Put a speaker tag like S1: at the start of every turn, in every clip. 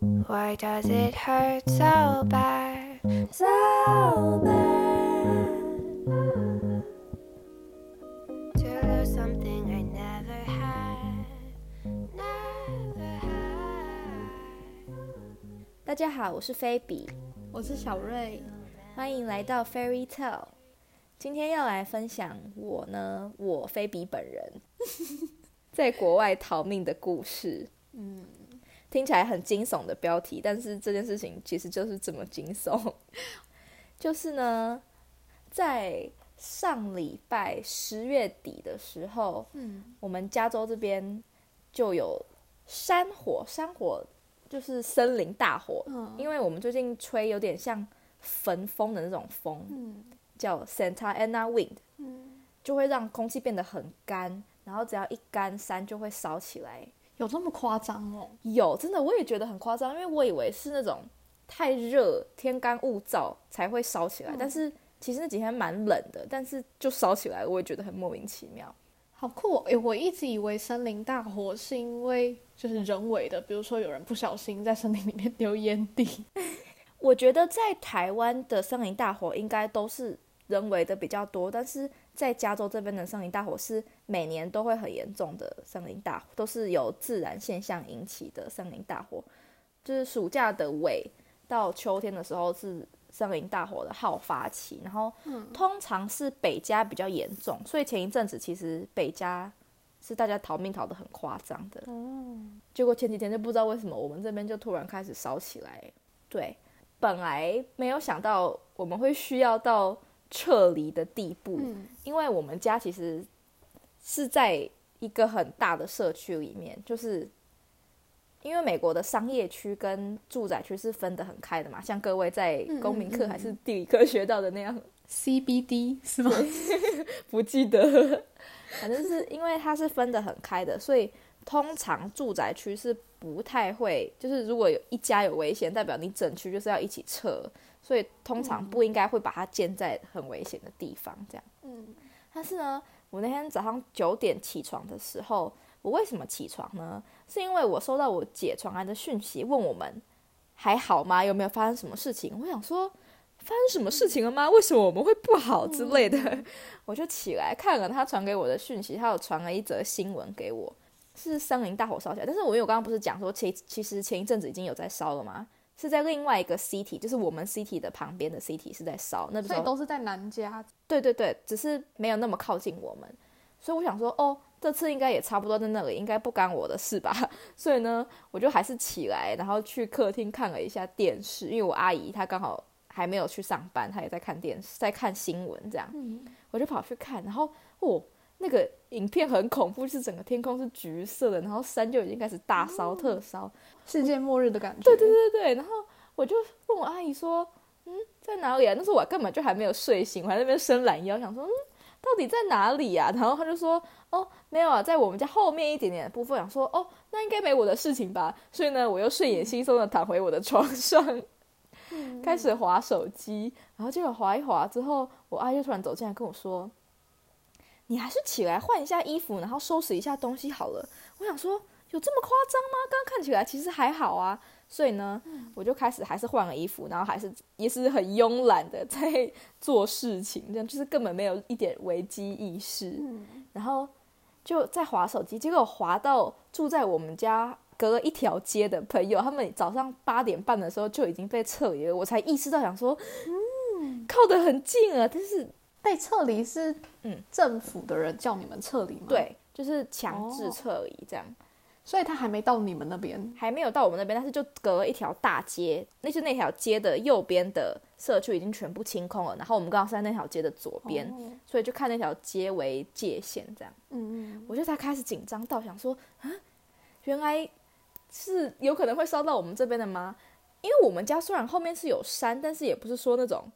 S1: Why does it hurt so bad? So bad. To lose something I never had. Never had.
S2: 大家好，我是菲比，
S3: 我是小瑞，
S2: 欢迎来到 Fairy Tale。今天要来分享我呢，我菲比本人在国外逃命的故事。嗯，听起来很惊悚的标题，但是这件事情其实就是这么惊悚。就是呢，在上礼拜十月底的时候，
S3: 嗯，
S2: 我们加州这边就有山火，山火就是森林大火，
S3: 嗯。
S2: 因为我们最近吹有点像焚风的那种风，
S3: 嗯。
S2: 叫 Santa Ana Wind，
S3: 嗯，
S2: 就会让空气变得很干，然后只要一干，山就会烧起来。
S3: 有这么夸张哦？
S2: 有，真的我也觉得很夸张，因为我以为是那种太热、天干物燥才会烧起来，但是其实那几天蛮冷的，但是就烧起来，我也觉得很莫名其妙。
S3: 好酷哦！诶，我一直以为森林大火是因为就是人为的，比如说有人不小心在森林里面丢烟蒂。
S2: 我觉得在台湾的森林大火应该都是人为的比较多，但是在加州这边的森林大火是每年都会很严重的森林大火，都是由自然现象引起的森林大火。就是暑假的尾到秋天的时候是森林大火的好发期，然后通常是北加比较严重，所以前一阵子其实北加是大家逃命逃得很夸张的。
S3: 哦，
S2: 结果前几天就不知道为什么我们这边就突然开始烧起来。对，本来没有想到我们会需要到撤离的地步，
S3: 嗯。
S2: 因为我们家其实是在一个很大的社区里面，就是因为美国的商业区跟住宅区是分得很开的嘛，像各位在公民课还是地理课学到的那样
S3: ，CBD 是吗？
S2: 不记得，反正是因为它是分得很开的，所以通常住宅区是不太会，就是如果有一家有危险，代表你整区就是要一起撤，所以通常不应该会把它建在很危险的地方这样。
S3: 嗯
S2: 但是呢，我那天早上九点起床的时候，我为什么起床呢？是因为我收到我姐传来的讯息，问我们还好吗？有没有发生什么事情？我想说，发生什么事情了吗？为什么我们会不好之类的？我就起来看了她传给我的讯息，她有传了一则新闻给我，是森林大火烧起来。但是我因为我刚刚不是讲说，其其实前一阵子已经有在烧了吗？是在另外一个 city，就是我们 city 的旁边的 city 是在烧，那时
S3: 所以都是在南加。
S2: 对对对，只是没有那么靠近我们，所以我想说，哦，这次应该也差不多在那里，应该不干我的事吧。所以呢，我就还是起来，然后去客厅看了一下电视，因为我阿姨她刚好还没有去上班，她也在看电视，在看新闻这样，
S3: 嗯
S2: 我就跑去看，然后哦，那个影片很恐怖，是整个天空是橘色的，然后山就已经开始大烧特烧，
S3: 世界末日的感觉。
S2: 对对对对，然后我就问我阿姨说，嗯，在哪里啊？那时候我根本就还没有睡醒，我还在那边伸懒腰，想说，嗯，到底在哪里呀、然后他就说，哦，没有啊，在我们家后面一点点的部分。想说，哦，那应该没我的事情吧？所以呢，我又睡眼惺忪的躺回我的床上，开始划手机，然后结果划一划之后，我阿姨就突然走进来跟我说。你还是起来换一下衣服，然后收拾一下东西好了。我想说，有这么夸张吗？刚刚看起来其实还好啊。所以呢，我就开始还是换了衣服，然后还是也是很慵懒的在做事情，这样就是根本没有一点危机意识。
S3: 嗯
S2: 然后就在划手机，结果划到住在我们家隔了一条街的朋友，他们早上八点半的时候就已经被撤离了，我才意识到想说，嗯，靠得很近啊，但是
S3: 被撤离是
S2: 嗯
S3: 政府的人叫你们撤离吗？，
S2: 对，就是强制
S3: 哦
S2: 撤离这样。
S3: 所以他还没到你们那边。
S2: 还没有到我们那边，但是就隔了一条大街，那是那条街的右边的社区已经全部清空了，然后我们刚好是在那条街的左边，
S3: 哦
S2: 所以就看那条街为界限，这样
S3: 嗯嗯，
S2: 我就才开始紧张到想说，啊，原来是有可能会烧到我们这边的吗？因为我们家虽然后面是有山，但是也不是说那种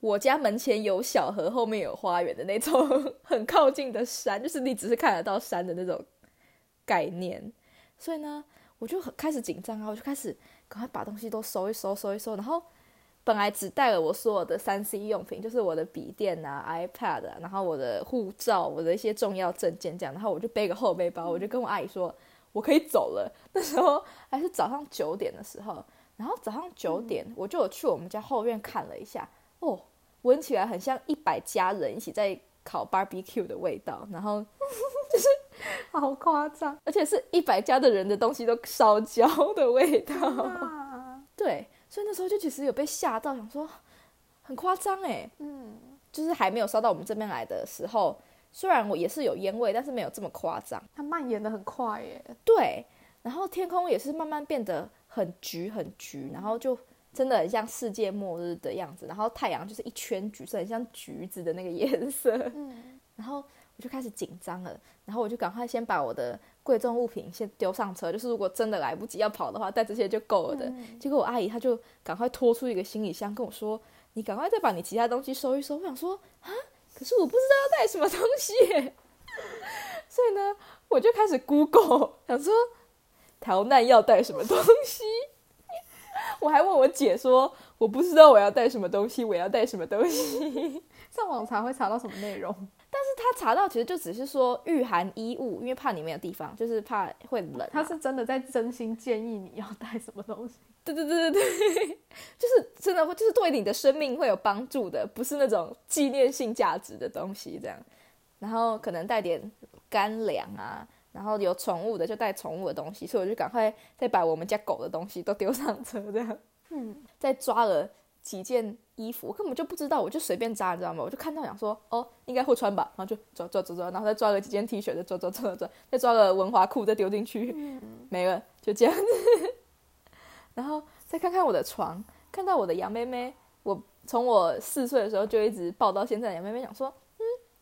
S2: 我家门前有小河，后面有花园的那种 很靠近的山，就是你只是看得到山的那种概念。所以呢，我就很开始紧张啊，我就开始赶快把东西都收一收，收一收，然后本来只带了我所有的三 C 用品，就是我的笔电啊、iPad 啊，然后我的护照、我的一些重要证件这样，然后我就背个后背包，我就跟我阿姨说，我可以走了。那时候还是早上九点的时候，然后早上九点我就有去我们家后院看了一下，哦，闻起来很像一百家人一起在烤 barbecue 的味道，然后 就是
S3: 好夸张
S2: 而且是一百家的人的东西都烧焦的味道。
S3: 啊！
S2: 对，所以那时候就其实有被吓到，想说很夸张哎，
S3: 嗯，
S2: 就是还没有烧到我们这边来的时候，虽然我也是有烟味，但是没有这么夸张。
S3: 它蔓延的很快耶。
S2: 对，然后天空也是慢慢变得很橘很橘，然后就真的很像世界末日的样子，然后太阳就是一圈橘色，很像橘子的那个颜色。
S3: 嗯，
S2: 然后我就开始紧张了，然后我就赶快先把我的贵重物品先丢上车，就是如果真的来不及要跑的话，带这些就够了的。
S3: 嗯
S2: 结果我阿姨她就赶快拖出一个行李箱跟我说：“你赶快再把你其他东西收一收。”我想说啊，可是我不知道要带什么东西，所以呢，我就开始 Google，想说逃难要带什么东西。我还问我姐说：“我不知道我要带什么东西，我要带什么东西。”
S3: 上网查会查到什么内容？
S2: 但是他查到其实就只是说御寒衣物，因为怕你没有地方，就是怕会冷、啊。
S3: 他是真的在真心建议你要带什么东西。
S2: 对对对对对，就是真的会，就是对你的生命会有帮助的，不是那种纪念性价值的东西这样。然后可能带点干粮啊，然后有宠物的就带宠物的东西，所以我就赶快再把我们家狗的东西都丢上车这样。
S3: 嗯，
S2: 再抓了几件衣服，我根本就不知道，我就随便扎，你知道吗？我就看到想说，哦，应该会穿吧，然后就抓抓抓抓，然后再抓了几件 T 恤，再抓抓抓抓，再抓个文华裤，再丢进去，没了，就这样子。然后再看看我的床，看到我的杨妹妹，我从我四岁的时候就一直抱到现在的杨妹妹，想说，嗯，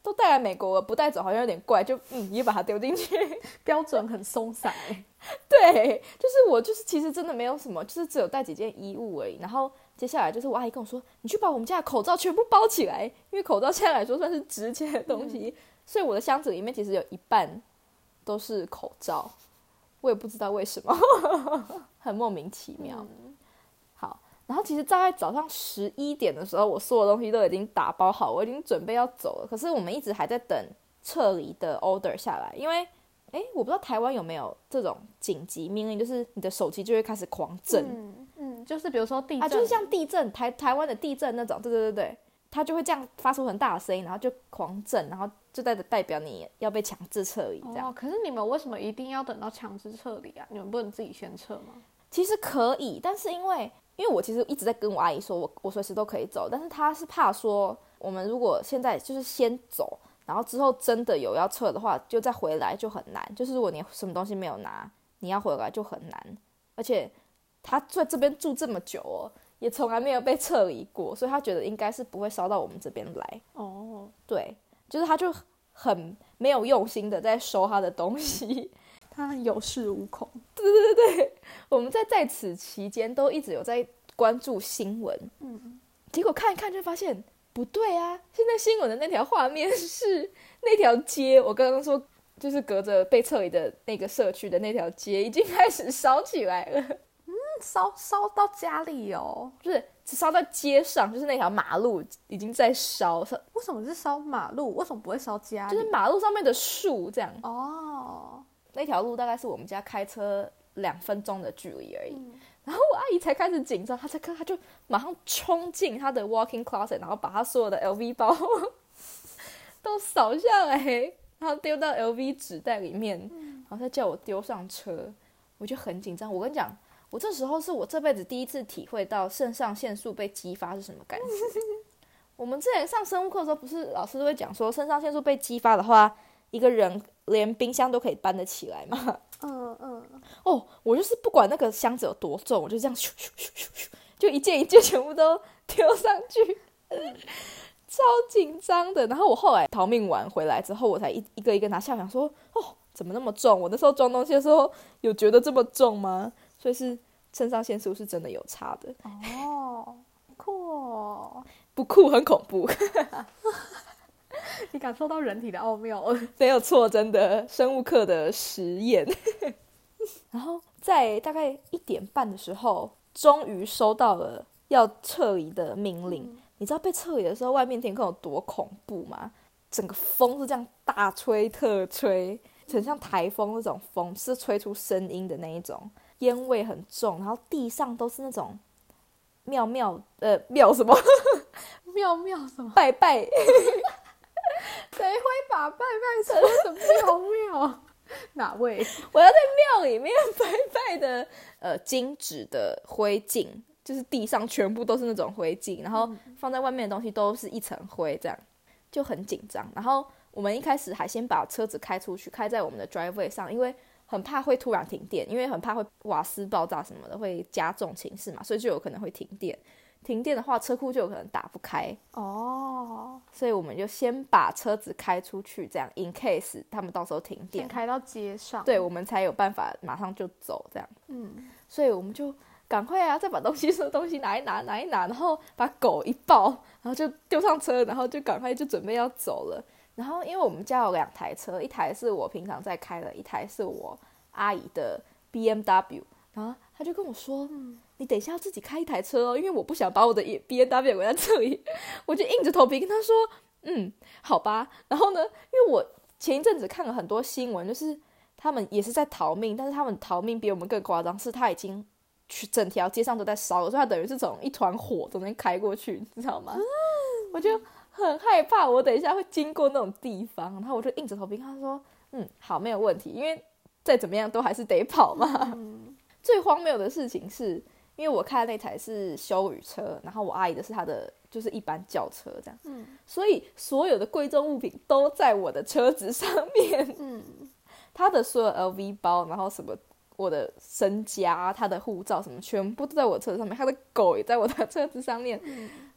S2: 都带来美国了，不带走好像有点怪，就嗯也把它丢进去。
S3: 标准很松散欸。
S2: 对，就是我就是其实真的没有什么，就是只有带几件衣物而已。然后接下来就是我阿姨跟我说，你去把我们家的口罩全部包起来，因为口罩现在来说算是值钱的东西，所以我的箱子里面其实有一半都是口罩，我也不知道为什么，很莫名其妙。好，然后其实大概早上十一点的时候，我所有东西都已经打包好，我已经准备要走了。可是我们一直还在等撤离的 order 下来，因为诶，我不知道台湾有没有这种紧急命令，就是你的手机就会开始狂震、
S3: 嗯嗯，就是比如说地震，
S2: 啊，就是像地震台台湾的地震那种，对对对对，它就会这样发出很大的声音，然后就狂震，然后就代代表你要被强制撤离这样。
S3: 哦，可是你们为什么一定要等到强制撤离啊？你们不能自己先撤吗？
S2: 其实可以，但是因为因为我其实一直在跟我阿姨说，我我随时都可以走，但是她是怕说我们如果现在就是先走，然后之后真的有要撤的话，就再回来就很难。就是如果你什么东西没有拿，你要回来就很难。而且她在这边住这么久哦，也从来没有被撤离过，所以她觉得应该是不会烧到我们这边来。
S3: 哦，
S2: 对，就是她就很没有用心的在收她的东西。
S3: 他有恃无恐。
S2: 对对对我们在在此期间都一直有在关注新闻，
S3: 嗯，
S2: 结果看一看就发现不对啊！现在新闻的那条画面是那条街，我刚刚说就是隔着被撤离的那个社区的那条街已经开始烧起来了，嗯
S3: 烧烧到家里哦？
S2: 就是只烧在街上，就是那条马路已经在烧，烧
S3: 为什么是烧马路？为什么不会烧家？
S2: 就是马路上面的树这样。
S3: 哦，
S2: 那条路大概是我们家开车两分钟的距离而已。
S3: 嗯
S2: 然后我阿姨才开始紧张，她才看，她就马上冲进她的 walking closet，然后把她所有的 LV 包 都扫下来，然后丢到 LV 纸袋里面，然后再叫我丢上车。我就很紧张。我跟你讲，我这时候是我这辈子第一次体会到肾上腺素被激发是什么感觉。我们之前上生物课的时候，不是老师都会讲说，肾上腺素被激发的话，一个人连冰箱都可以搬得起来嘛。
S3: 嗯嗯，
S2: 哦，我就是不管那个箱子有多重，我就这样咻咻咻咻咻，就一件一件全部都丢上去，超紧张的。然后我后来逃命完回来之后，我才一一个一个拿下，想说哦，怎么那么重？我那时候装东西的时候有觉得这么重吗？所以是肾上腺素是真的有差的，
S3: 哦，酷哦，
S2: 不酷很恐怖，
S3: 你感受到人体的奥妙了。
S2: 没有错，真的生物课的实验。然后在大概一点半的时候，终于收到了要撤离的命令。你知道被撤离的时候，外面天空有多恐怖吗？整个风是这样大吹特吹，很像台风那种风，是吹出声音的那一种，烟味很重，然后地上都是那种妙妙呃妙什么
S3: 妙妙什么？
S2: 拜拜，
S3: 谁会把拜拜成什么妙妙？哪位？
S2: 我要在庙里面拜拜的呃金纸的灰烬，就是地上全部都是那种灰烬，然后放在外面的东西都是一层灰，这样就很紧张。然后我们一开始还先把车子开出去，开在我们的 driveway 上，因为很怕会突然停电，因为很怕会瓦斯爆炸什么的会加重情势嘛，所以就有可能会停电。停电的话，车库就有可能打不开，
S3: 哦，
S2: 所以我们就先把车子开出去，这样 in case 他们到时候停电
S3: 先，开到街上。
S2: 对，我们才有办法马上就走这样。
S3: 嗯，
S2: 所以我们就赶快啊，再把东西的东西拿一拿，拿一拿，然后把狗一抱，然后就丢上车，然后就赶快就准备要走了。然后因为我们家有两台车，一台是我平常在开的，一台是我阿姨的 BMW。然后他就跟我说：“你等一下要自己开一台车哦，因为我不想把我的 B N W 留在这里。”我就硬着头皮跟他说：“嗯，好吧。”然后呢，因为我前一阵子看了很多新闻，就是他们也是在逃命，但是他们逃命比我们更夸张，是他已经去整条街上都在烧了，所以他等于是从一团火中间开过去，你知道吗？我就很害怕，我等一下会经过那种地方，然后我就硬着头皮跟他说：“嗯，好，没有问题，因为再怎么样都还是得跑嘛。最荒谬的事情是，因为我开的那台是修旅车，然后我阿姨的是她的就是一般轿车这样，
S3: 嗯
S2: 所以所有的贵重物品都在我的车子上面。
S3: 嗯，
S2: 他的所有 LV 包，然后什么我的身家、他的护照什么，全部都在我车子上面。他的狗也在我的车子上面。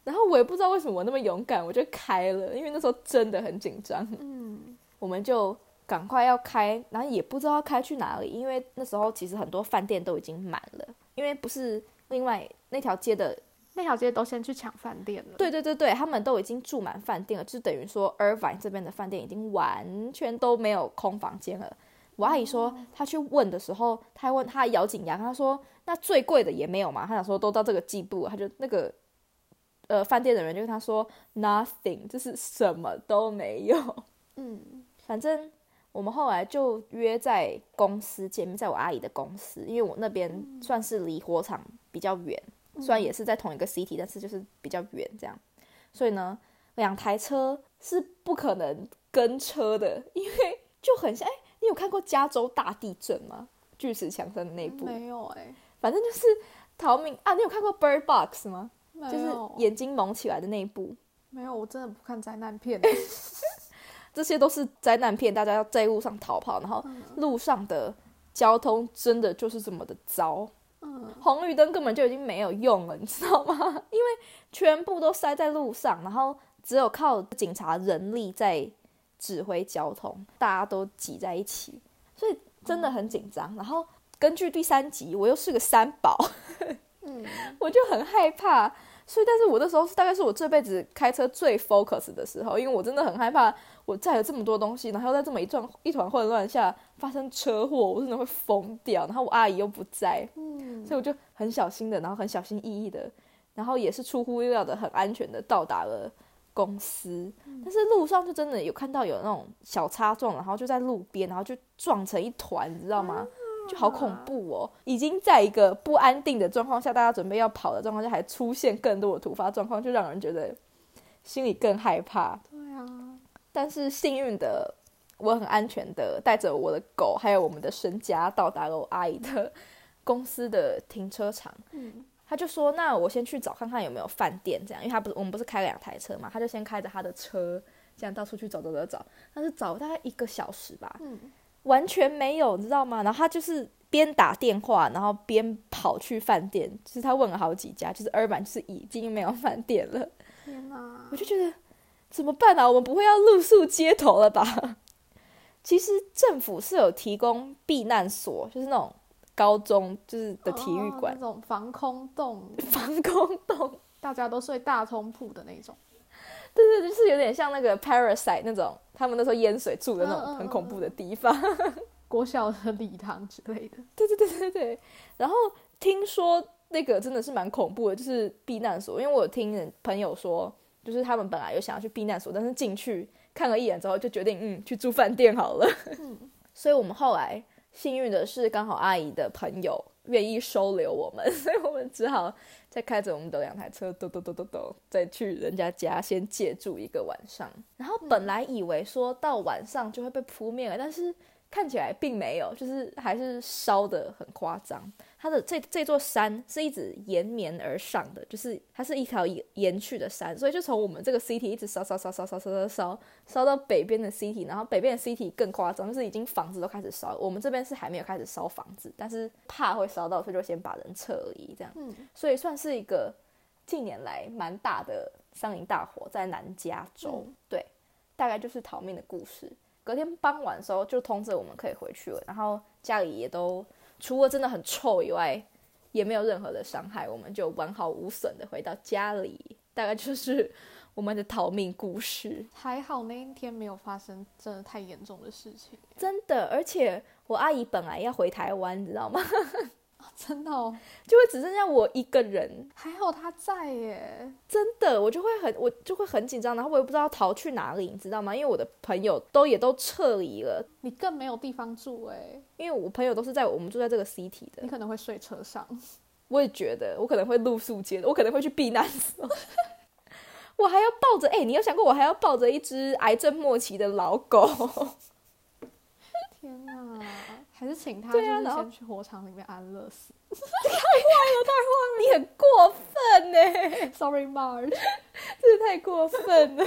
S2: 然后我也不知道为什么我那么勇敢，我就开了，因为那时候真的很紧张。
S3: 嗯，
S2: 我们就赶快要开，然后也不知道要开去哪里，因为那时候其实很多饭店都已经满了，因为不是另外那条街的
S3: 那条街都先去抢饭店了。，
S2: 对对对对，他们都已经住满饭店了，就等于说 Irvine 这边的饭店已经完全都没有空房间了。我阿姨说，她去问的时候，她问她还咬紧牙她说，那最贵的也没有嘛？她想说都到这个季度了，她就那个呃饭店的人就跟她说 nothing，就是什么都没有。
S3: 嗯
S2: 反正我们后来就约在公司见面，在我阿姨的公司，因为我那边算是离火场比较远，虽然也是在同一个 city，但是就是比较远这样。所以呢，两台车是不可能跟车的，因为就很像。哎，你有看过加州大地震吗？巨石强森的那部，
S3: 没有哎、
S2: 反正就是逃命啊！你有看过 Bird Box 吗？就是眼睛蒙起来的那一部。
S3: 没有，我真的不看灾难片。
S2: 这些都是灾难片，大家要在路上逃跑，然后路上的交通真的就是这么的糟，
S3: 嗯
S2: 红绿灯根本就已经没有用了，你知道吗？因为全部都塞在路上，然后只有靠警察人力在指挥交通，大家都挤在一起，所以真的很紧张。然后根据第三集，我又是个三宝，
S3: 嗯，
S2: 我就很害怕。所以，但是我那时候是大概是我这辈子开车最 focus 的时候，因为我真的很害怕，我载了这么多东西，然后在这么一团一团混乱下发生车祸，我真的会疯掉。然后我阿姨又不在，
S3: 嗯
S2: 所以我就很小心的，然后很小心翼翼的，然后也是出乎意料的很安全的到达了公司。但是路上就真的有看到有那种小擦撞，然后就在路边，然后就撞成一团，你知道吗？就好恐怖哦！已经在一个不安定的状况下，大家准备要跑的状况下，还出现更多的突发状况，就让人觉得心里更害怕。
S3: 对啊，
S2: 但是幸运的，我很安全的带着我的狗还有我们的身家到达了我阿姨的 公司的停车场。
S3: 嗯
S2: 他就说：“那我先去找看看有没有饭店，这样，因为他不是我们不是开两台车嘛，他就先开着他的车，这样到处去找找找找，但是找大概一个小时吧，
S3: 嗯
S2: 完全没有，你知道吗？然后他就是边打电话，然后边跑去饭店，就是他问了好几家，就是二版就是已经没有饭店了。
S3: 天哪
S2: 我，就觉得怎么办啊？我们不会要露宿街头了吧？其实政府是有提供避难所，就是那种高中就是的体育馆
S3: 哦、那、种防空洞，
S2: 防空洞，
S3: 大家都睡大通铺的那种。
S2: 对对，就是有点像那个 Parasite 那种，他们那时候淹水住的那种很恐怖的地方。
S3: 国小的礼堂之类的。
S2: 对对对对对。然后听说那个真的是蛮恐怖的，就是避难所，因为我有听人朋友说，就是他们本来有想要去避难所，但是进去看了一眼之后，就决定嗯去住饭店好了。所以我们后来幸运的是，刚好阿姨的朋友愿意收留我们，所以我们只好再开着我们的两台车，嘟嘟嘟嘟嘟，再去人家家先借住一个晚上。然后本来以为说到晚上就会被扑灭了，但是看起来并没有，就是还是烧的很夸张。它的这这座山是一直延绵而上的，就是它是一条延延续的山，所以就从我们这个 city 一直烧烧烧烧烧烧烧烧烧到北边的 city，然后北边的 city 更夸张，就是已经房子都开始烧，我们这边是还没有开始烧房子，但是怕会烧到，所以就先把人撤离这样。
S3: 嗯，
S2: 所以算是一个近年来蛮大的森林大火在南加州，
S3: 嗯
S2: 对，大概就是逃命的故事。隔天傍晚的时候就通知我们可以回去了，然后家里也都除了真的很臭以外，也没有任何的伤害，我们就完好无损的回到家里。大概就是我们的逃命故事，
S3: 还好那一天没有发生真的太严重的事情，
S2: 真的。而且我阿姨本来要回台湾，你知道吗？
S3: 真的哦，
S2: 就会只剩下我一个人，
S3: 还好他在耶。
S2: 真的，我就会很，我就会很紧张，然后我也不知道逃去哪里，你知道吗？因为我的朋友都也都撤离了，
S3: 你更没有地方住哎，
S2: 因为我朋友都是在我们住在这个 city 的
S3: 你，可能会睡车上。
S2: 我也觉得我可能会露宿街，我可能会去避难所。我还要抱着，哎、你有想过我还要抱着一只癌症末期的老狗？
S3: 天哪，还是请他就是先去火场里面安乐死。
S2: 太坏了，太坏了你很过分呢，
S3: Sorry, Marge。
S2: 真的太过分了。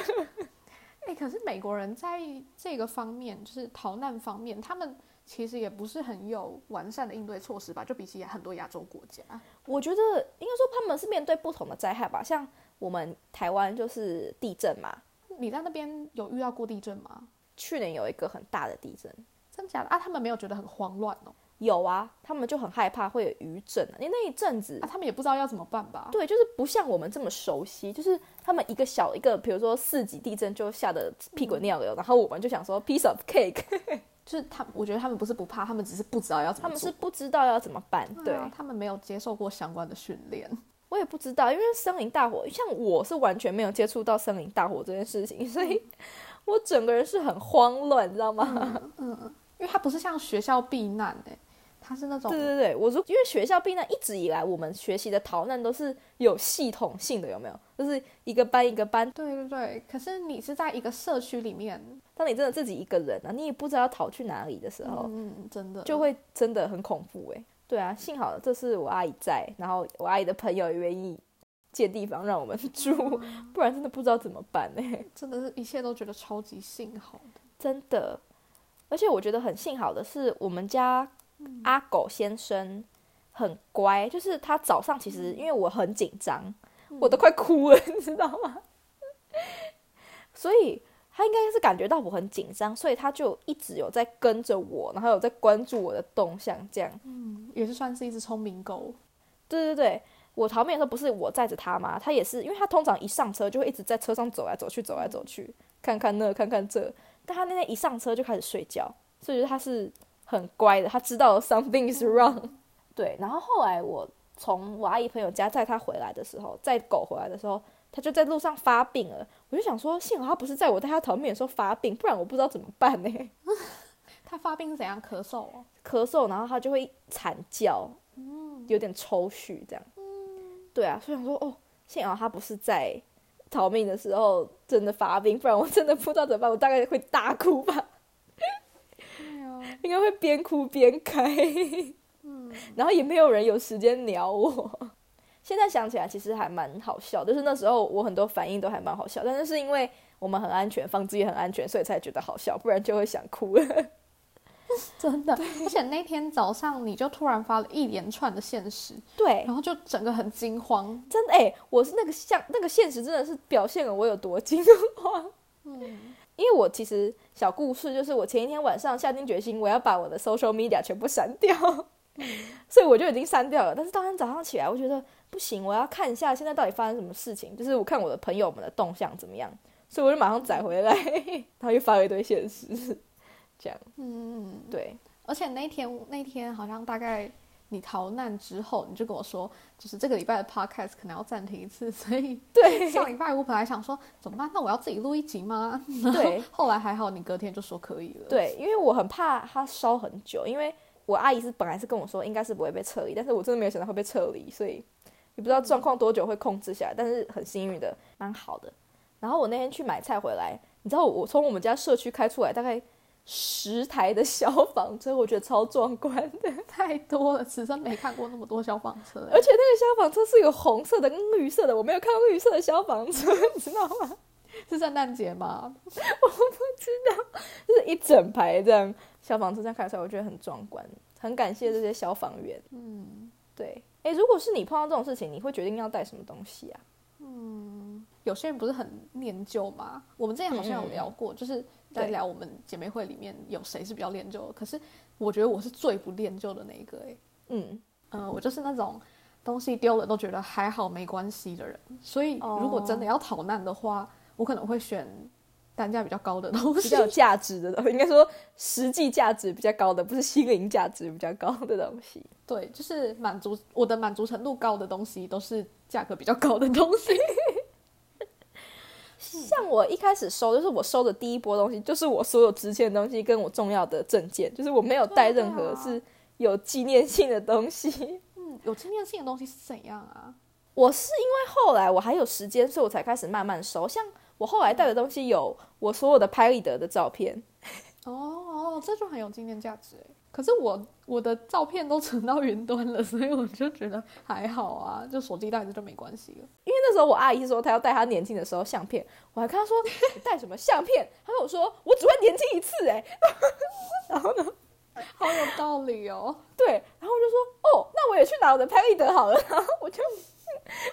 S3: 哎、可是美国人在这个方面，就是逃难方面，他们其实也不是很有完善的应对措施吧？就比起很多亚洲国家，
S2: 我觉得应该说他们是面对不同的灾害吧，像我们台湾就是地震嘛，
S3: 你在那边有遇到过地震吗？
S2: 去年有一个很大的地震，
S3: 真假的啊？他们没有觉得很慌乱哦？
S2: 有啊，他们就很害怕会有余震啊，因为那一阵子
S3: 啊，他们也不知道要怎么办吧？
S2: 对，就是不像我们这么熟悉，就是他们一个小一个，比如说四级地震就吓得屁滚尿流，然后我们就想说 piece of cake，
S3: 就是他，我觉得他们不是不怕，他们只是不知道要怎么。
S2: 他们是不知道要怎么办。对
S3: 啊他们没有接受过相关的训练。
S2: 我也不知道，因为森林大火，像我是完全没有接触到森林大火这件事情，所以我整个人是很慌乱，你知道吗？
S3: 因为它不是像学校避难诶、它是那种
S2: 对对对，我说因为学校避难一直以来我们学习的逃难都是有系统性的，有没有？就是一个班一个班，
S3: 对对对。可是你是在一个社区里面，
S2: 当你真的自己一个人啊，你也不知道要逃去哪里的时候，
S3: 嗯，真的
S2: 就会真的很恐怖哎。对啊，幸好这是我阿姨在，然后我阿姨的朋友也愿意借地方让我们住，不然真的不知道怎么办呢。
S3: 真的是一切都觉得超级幸好的。
S2: 真的，而且我觉得很幸好的是，我们家阿狗先生很乖，就是他早上其实因为我很紧张，我都快哭了，你知道吗？所以他应该是感觉到我很紧张，所以他就一直有在跟着我，然后有在关注我的动向，这样。
S3: 嗯也是算是一只聪明狗。
S2: 对对对，我逃命的时候不是我载着他吗？他也是，因为他通常一上车就会一直在车上走来走去，走来走去，看看那，看看这。但他那天一上车就开始睡觉，所以他是很乖的，他知道 something is wrong。对，然后后来我从我阿姨朋友家载他回来的时候，载狗回来的时候，他就在路上发病了。我就想说，幸好他不是在我带他逃命的时候发病，不然我不知道怎么办呢。
S3: 他发病是怎样咳嗽哦？
S2: 咳嗽，然后他就会惨叫，有点抽搐这样。对啊，所以想说，哦，幸好他不是在逃命的时候真的发病，不然我真的不知道怎么办，我大概会大哭吧，应该会边哭边开。然后也没有人有时间鸟我。现在想起来，其实还蛮好笑，就是那时候我很多反应都还蛮好笑，但是是因为我们很安全，房子也很安全，所以才觉得好笑，不然就会想哭了。
S3: 真的。而且那天早上你就突然发了一连串的现实，
S2: 对，
S3: 然后就整个很惊慌。
S2: 真的哎、我是那个像那个现实，真的是表现了我有多惊慌。
S3: 嗯，
S2: 因为我其实小故事就是我前一天晚上下定决心，我要把我的 social media 全部删掉，所以我就已经删掉了。但是当天早上起来，我觉得不行，我要看一下现在到底发生什么事情，就是我看我的朋友们的动向怎么样，所以我就马上载回来，然后又发了一堆现实，这样。
S3: 嗯，
S2: 对，
S3: 而且那天那天好像大概你逃难之后，你就跟我说，就是这个礼拜的 podcast 可能要暂停一次，所以
S2: 对。
S3: 上礼拜我本来想说怎么办，那我要自己录一集吗？
S2: 对，
S3: 后来还好，你隔天就说可以了。，
S2: 对，因为我很怕它烧很久，因为我阿姨是本来是跟我说应该是不会被撤离，但是我真的没有想到会被撤离，所以也不知道状况多久会控制下来，但是很幸运的，蛮好的。然后我那天去买菜回来，你知道我从我们家社区开出来大概十台的消防车，我觉得超壮观的，
S3: 太多了，此生没看过那么多消防车。
S2: 而且那个消防车是有红色的跟绿色的，我没有看过绿色的消防车，你知道吗？
S3: 是圣诞节吗？
S2: 我不知道就是一整排这样消防车这样开出来，我觉得很壮观，很感谢这些消防员。
S3: 嗯，
S2: 对，诶，如果是你碰到这种事情，你会决定要带什么东西啊？
S3: 有些人不是很念旧吗？我们之前好像有聊过，就是在聊我们姐妹会里面有谁是比较念旧的。可是我觉得我是最不念旧的那一个、欸，
S2: 嗯，
S3: 嗯、我就是那种东西丢了都觉得还好没关系的人。所以如果真的要逃难的话，我可能会选单价比较高的东西
S2: 比较。有价值的东西，应该说实际价值比较高的，不是心灵价值比较高的东西。
S3: 对，就是满足我的满足程度高的东西，都是价格比较高的东西。
S2: 像我一开始收，就是我收的第一波东西，就是我所有值钱的东西跟我重要的证件，就是我没有带任何是有纪念性的东西。
S3: 嗯，有纪念性的东西是怎样啊？
S2: 我是因为后来我还有时间，所以我才开始慢慢收。像我后来带的东西有我所有的拍立得的照片，
S3: 哦哦，这就很有纪念价值哎。可是我我的照片都存到云端了，所以我就觉得还好啊，就手机带着就没关系了。
S2: 因为那时候我阿姨说她要带她年轻的时候相片，我还跟她说 你带什么相片？她跟我说我只会年轻一次哎，然后呢，
S3: 好有道理哦。
S2: 对，然后我就说哦，那我也去拿我的拍立得好了，然后我就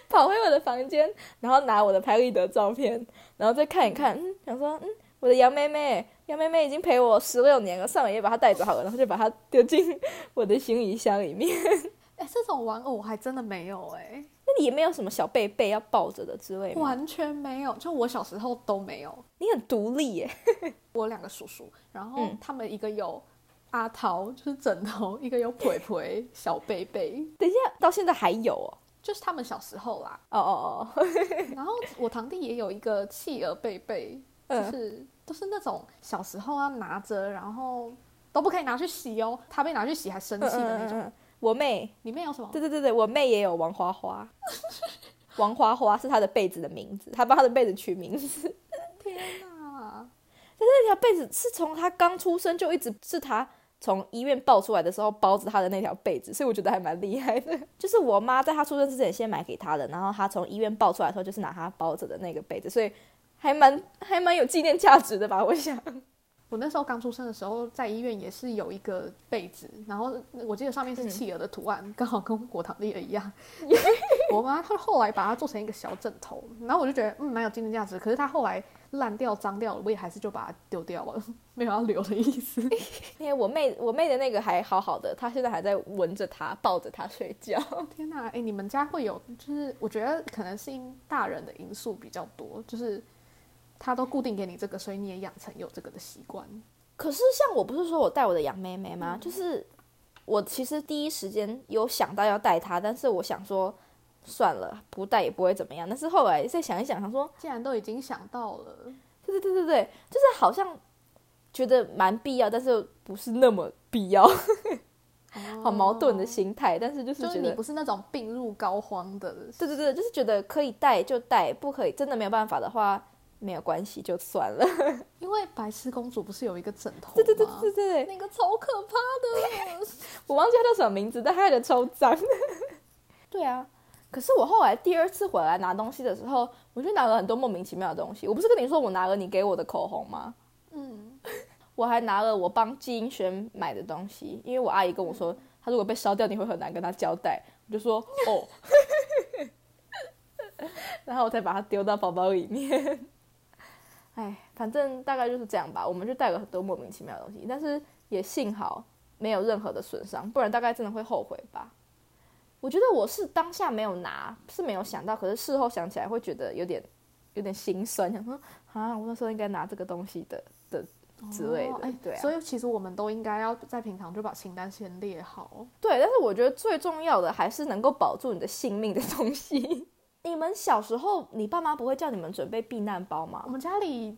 S2: 跑回我的房间，然后拿我的拍立得照片，然后再看一看，嗯，想说嗯，我的杨妹妹，杨妹妹已经陪我十六年了，上个月把她带走好了，然后就把它丢进我的行李箱里面。
S3: 哎，这种玩偶我还真的没有哎，
S2: 那你也没有什么小贝贝要抱着的之类吗？
S3: 完全没有，就我小时候都没有。
S2: 你很独立耶。
S3: 我有两个叔叔，然后
S2: 嗯
S3: 他们一个有阿桃，就是枕头；一个有腿腿小贝贝，
S2: 等一下，到现在还有哦。
S3: 就是他们小时候啦。
S2: 哦哦哦，
S3: 然后我堂弟也有一个企鹅贝贝，就
S2: 嗯
S3: 是都是那种小时候啊拿着，然后都不可以拿去洗哦，他被拿去洗还生气的那种。
S2: 我妹，
S3: 里面有什么？
S2: 对对对对，我妹也有王花花。王花花是她的被子的名字，她帮她的被子取名字。
S3: 天哪！
S2: 那条被子是从她刚出生就一直是她从医院抱出来的时候包着她的那条被子，所以我觉得还蛮厉害的。就是我妈在她出生之前先买给她的，然后她从医院抱出来的时候就是拿她包着的那个被子，所以还蛮还蛮有纪念价值的吧？我想。
S3: 我那时候刚出生的时候，在医院也是有一个被子，然后我记得上面是企鹅的图案，刚、好跟果糖粒的一样。我妈她后来把它做成一个小枕头，然后我就觉得嗯蛮有纪念价值。可是它后来烂掉脏掉了，我也还是就把它丢掉了，没有要留的意思。
S2: 因为我妹我妹的那个还好好的，她现在还在闻着它，抱着它睡觉。
S3: 天哪，哎，你们家会有就是我觉得可能是因大人的因素比较多，就是他都固定给你这个，所以你也养成有这个的习惯。
S2: 可是像我不是说我带我的杨妹妹吗？就是我其实第一时间有想到要带她，但是我想说算了，不带也不会怎么样。但是后来再想一想，想说
S3: 既然都已经想到了，
S2: 对对对对对，就是好像觉得蛮必要，但是又不是那么必要，好矛盾的心态。但是就是
S3: 就是
S2: 觉得
S3: 你不是那种病入膏肓的，
S2: 对对对，就是觉得可以带就带，不可以真的没有办法的话，没有关系就算了。
S3: 因为白痴公主不是有一个枕头吗？
S2: 对对对对对对，
S3: 那个超可怕的。
S2: 我忘记他叫什么名字，但他的超脏。对啊，可是我后来第二次回来拿东西的时候，我就拿了很多莫名其妙的东西。我不是跟你说我拿了你给我的口红吗？
S3: 嗯，
S2: 我还拿了我帮季英轩买的东西，因为我阿姨跟我说，她如果被烧掉，你会很难跟她交代。我就说哦，然后我才把它丢到包包里面。哎，反正大概就是这样吧。我们就带了很多莫名其妙的东西，但是也幸好没有任何的损伤，不然大概真的会后悔吧。我觉得我是当下没有拿，是没有想到，可是事后想起来会觉得有点有点心酸，想说啊，我那时候应该拿这个东西的的之类的。
S3: 哦哎
S2: 对啊，
S3: 所以其实我们都应该要在平常就把清单先列好。
S2: 对，但是我觉得最重要的还是能够保住你的性命的东西。你们小时候，你爸妈不会叫你们准备避难包吗？
S3: 我？们家里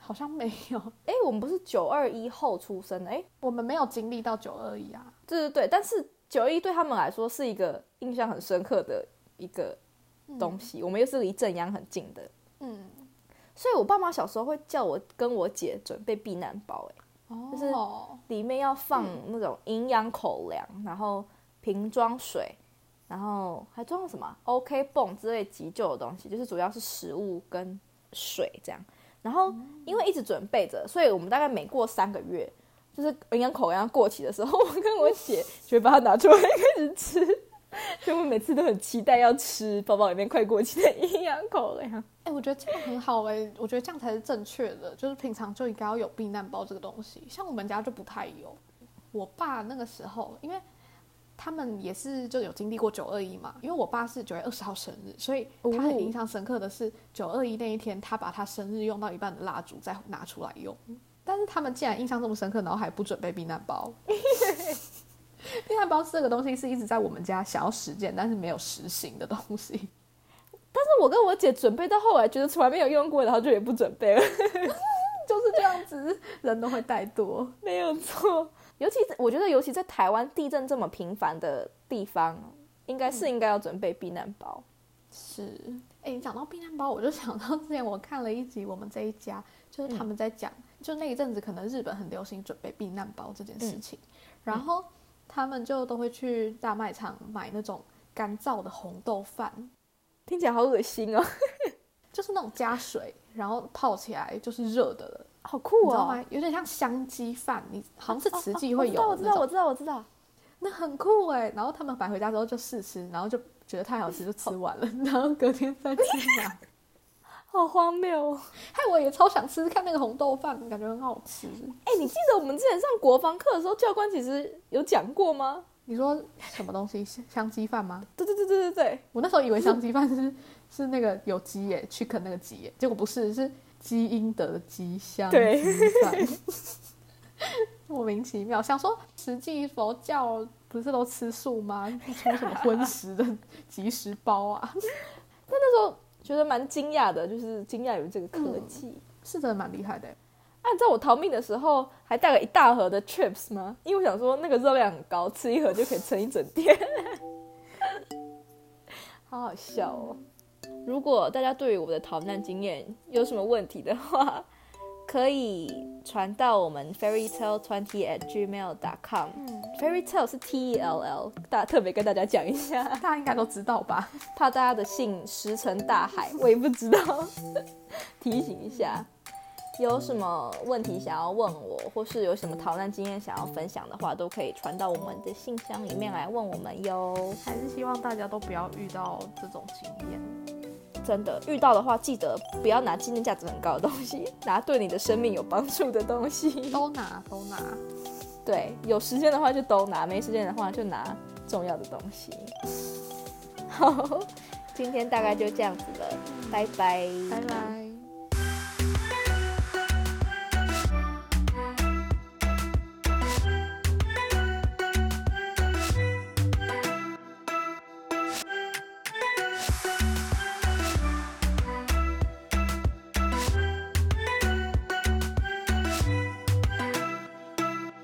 S3: 好像没有，
S2: 哎，我们不是九二一后出生的，哎，
S3: 我们没有经历到九二一啊。
S2: 对对对，但是九二一对他们来说是一个印象很深刻的一个东西，我们又是离正央很近的，
S3: 嗯，
S2: 所以我爸妈小时候会叫我跟我姐准备避难包，哎，
S3: 哦，
S2: 就是里面要放那种营养口粮，然后瓶装水，然后还装了什么 OK 泵之类急救的东西，就是主要是食物跟水这样。然后因为一直准备着，所以我们大概每过三个月，就是营养口粮过期的时候，我跟我姐就会把它拿出来开始吃，所以我每次都很期待要吃包包里面快过期的营养口粮。
S3: 哎、我觉得这样很好哎、我觉得这样才是正确的，就是平常就应该要有避难包这个东西。像我们家就不太有，我爸那个时候，因为他们也是就有经历过九二一嘛，因为我爸是九月二十号生日，所以他很印象深刻的是九二一那一天，他把他生日用到一半的蜡烛再拿出来用。但是他们既然印象这么深刻，然后还不准备避难包。避难包这个东西是一直在我们家想要实践，但是没有实行的东西。
S2: 但是我跟我姐准备到后来，觉得从来没有用过，然后就也不准备了。
S3: 就是这样子，人都会怠惰。
S2: 没有错，尤其我觉得，尤其在台湾地震这么频繁的地方，应该是应该要准备避难包。
S3: 是，哎、你讲到避难包，我就想到之前我看了一集，我们这一家就是他们在讲，就那一阵子可能日本很流行准备避难包这件事情，然后他们就都会去大卖场买那种干燥的红豆饭，
S2: 听起来好恶心哦，
S3: 就是那种加水，然后泡起来就是热的了，
S2: 好酷哦！
S3: 知道吗？有点像香鸡饭，你好像是慈济会有
S2: 哦我知道，我知道，我知道，我知道。
S3: 那很酷哎。然后他们买回家之后就试吃，然后就觉得太好吃就吃完了，然后隔天再去买。
S2: 好荒谬哦！
S3: 害我也超想吃吃看那个红豆饭，感觉很好吃。
S2: 哎、你记得我们之前上国防课的时候，教官其实有讲过吗？
S3: 你说什么东西？香香鸡饭吗？
S2: 对对对对对对，
S3: 我那时候以为香鸡饭是 是那个有鸡耶，chicken 那个鸡耶，结果不是，是基因的鸡香
S2: 对。
S3: 莫名其妙，想说实际佛教不是都吃素吗？出什么荤食的即食包啊？
S2: 但那时候觉得蛮惊讶的，就是惊讶于这个科技。
S3: 是真的蛮厉害的耶。
S2: 啊，你知道我逃命的时候还带了一大盒的 chips 吗？因为我想说那个热量很高，吃一盒就可以撑一整天，好好笑哦。如果大家对于我的逃难经验有什么问题的话，可以传到我们 fairytale twenty at gmail dot com。fairytale 是 T E L L，大特别跟大家讲一下，
S3: 大家应该都知道吧？
S2: 怕大家的信石沉大海，我也不知道，提醒一下。有什么问题想要问我，或是有什么逃难经验想要分享的话，都可以传到我们的信箱里面来问我们哟。
S3: 还是希望大家都不要遇到这种经验。
S2: 真的，遇到的话记得不要拿纪念价值很高的东西，拿对你的生命有帮助的东西。
S3: 都拿都拿，
S2: 对，有时间的话就都拿，没时间的话就拿重要的东西。好，今天大概就这样子了，拜拜，
S3: 拜拜。